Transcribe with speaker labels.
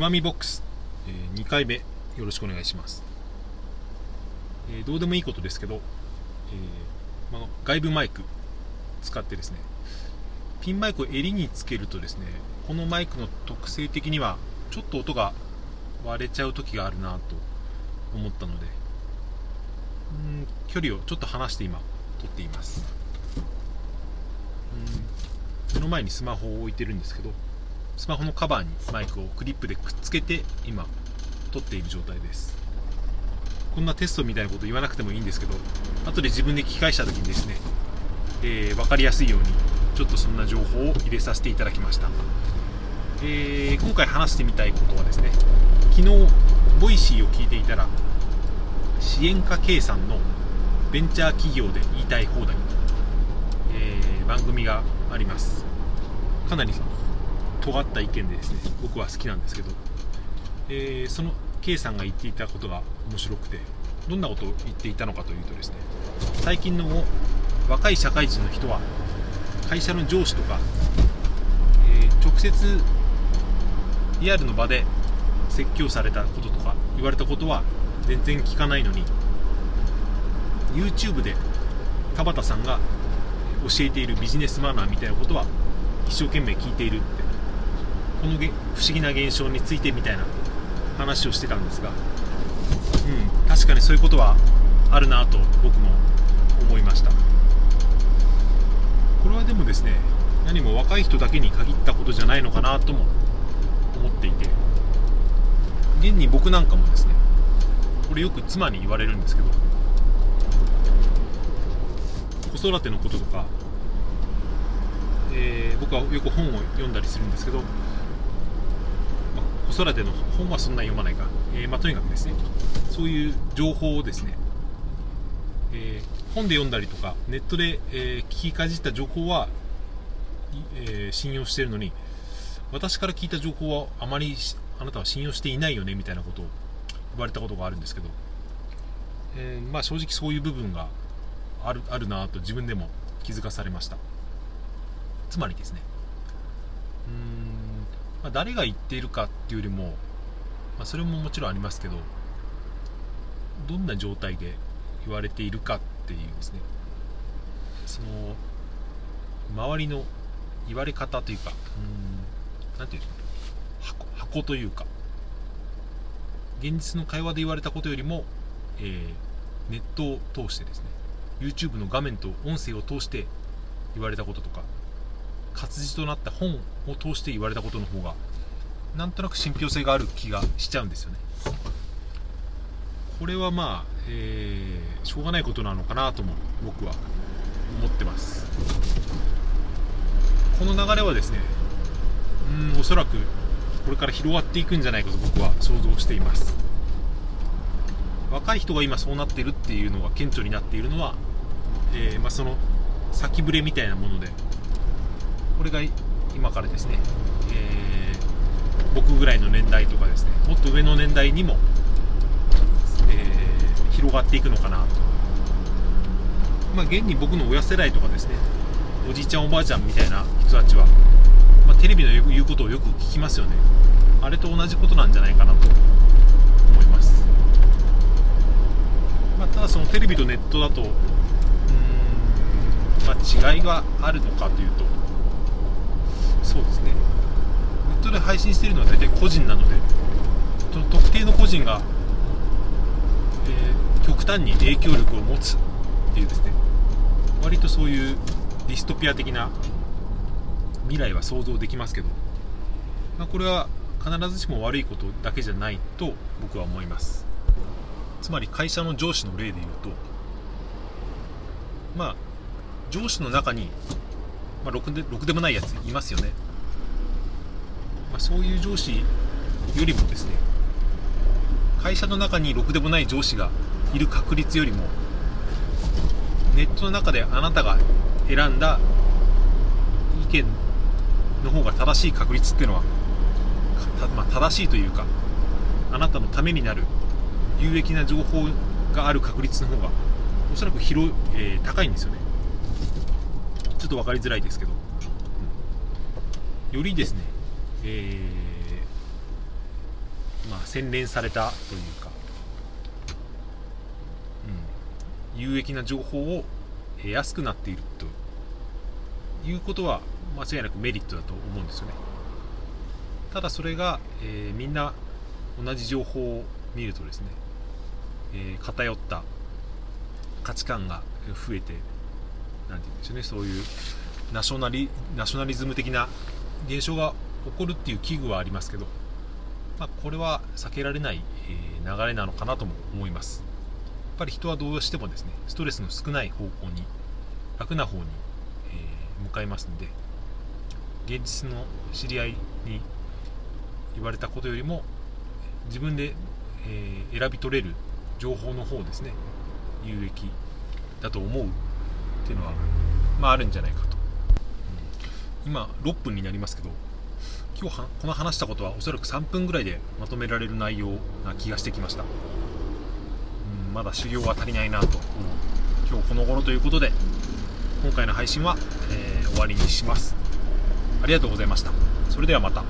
Speaker 1: まみボックス、えー、2回目。よろしくお願いします、えー、どうでもいいことですけど、えー、まあ、外部マイク。使ってですね。ピンマイクを襟につけるとですねこのマイクの特性的にはちょっと音が割れちゃう時があるなと思ったのでうん距離をちょっと離して今撮っています。うん目の前にスマホを置いてるんですけどスマホのカバーにマイクをクリップでくっつけて今撮っている状態です。こんなテストみたいなこと言わなくてもいいんですけど後で自分で聞き返した時にですね、えー、分かりやすいようにちょっとそんな情報を入れさせていただきました、えー、今回話してみたいことはですね昨日 Voicyを聞いていたら支援家計算のベンチャー企業で言いたい放題、えー、番組があります。かなり尖った意見でですね僕は好きなんですけど、えー、その K さんが言っていたことが面白くてどんなことを言っていたのかというとですね最近の若い社会人の人は会社の上司とか、えー、直接リアルの場で説教されたこととか言われたことは全然聞かないのに YouTube で田畑さんが教えているビジネスマナーみたいなことは一生懸命聞いているってこの不思議な現象についてみたいな話をしてたんですが、うん、確かにそういうことはあるなと僕も思いました。これはでもですね何も若い人だけに限ったことじゃないのかなとも思っていて現に僕なんかもですねこれよく妻に言われるんですけど子育てのこととか、えー、僕はよく本を読んだりするんですけど子育ての本はそんなに読まないか、えー、まあ、とにかくですねそういう情報をですね、えー、本で読んだりとかネットで、え聞きかじった情報は、え信用しているのに私から聞いた情報はあまりあなたは信用していないよねみたいなことを言われたことがあるんですけど、えまあ、正直そういう部分があるあるなと自分でも気づかされました。つまりですねうんまあ、誰が言っているかっていうよりも、まあ、それももちろんありますけどどんな状態で言われているかっていうですね。その周りの言われ方というか何て言うんでしょう箱箱というか現実の会話で言われたことよりも、えー、ネットを通してですね YouTube の画面と音声を通して言われたこととか活字となった本を通して言われたことの方がなんとなく信憑性がある気がしちゃうんですよね。これはまあ、えー、しょうがないことなのかなとも僕は思ってます。この流れはですねうんおそらくこれから広がっていくんじゃないかと僕は想像しています。若い人が今そうなっているっていうのが顕著になっているのは、えー、まあ、その先触れみたいなものでこれが今からですね、えー、僕ぐらいの年代とかですねもっと上の年代にも、えー、広がっていくのかなと。まあ現に僕の親世代とかですねおじいちゃんおばあちゃんみたいな人たちは、まあ、テレビの言うことをよく聞きますよね。あれと同じことなんじゃないかなと思います、まあ、ただそのテレビとネットだとうん、まあ、違いがあるのかというとそうですね。ネットで配信しているのは大体個人なのでその特定の個人が、えー、極端に影響力を持つっていうですね。割とそういうディストピア的な未来は想像できますけど、まあ、これは必ずしも悪いことだけじゃないと僕は思います。つまり会社の上司の例で言うとまあ上司の中にまあ、ろくでろくでもないやついますよね、まあ、そういう上司よりもですね会社の中にろくでもない上司がいる確率よりもネットの中であなたが選んだ意見の方が正しい確率っていうのは、まあ、正しいというかあなたのためになる有益な情報がある確率の方がおそらく広、えー、高いんですよね。と分かりづらいですけど、うん、よりですね、えま洗練されたというか、うん、有益な情報を得やすくなっているということは間違いなくメリットだと思うんですよね。ただそれが、えー、みんな同じ情報を見るとですね、えー、偏った価値観が増えて何て言うんでしょうねそういうナショナリナショナリズム的な現象が起こるっていう危惧はありますけど、まあ、これは避けられない、え、流れなのかなとも思います。やっぱり人はどうしてもですねストレスの少ない方向に楽な方に、えー、向かいますので現実の知り合いに言われたことよりも自分で、え、選び取れる情報の方ですね有益だと思うっていうのは、まあ、あるんじゃないかと、今6分になりますけど今日この話したことはおそらく3分ぐらいでまとめられる内容な気がしてきました、うん、まだ修行は足りないなと、今日この頃ということで今回の配信は、えー、終わりにします。ありがとうございました。それではまた。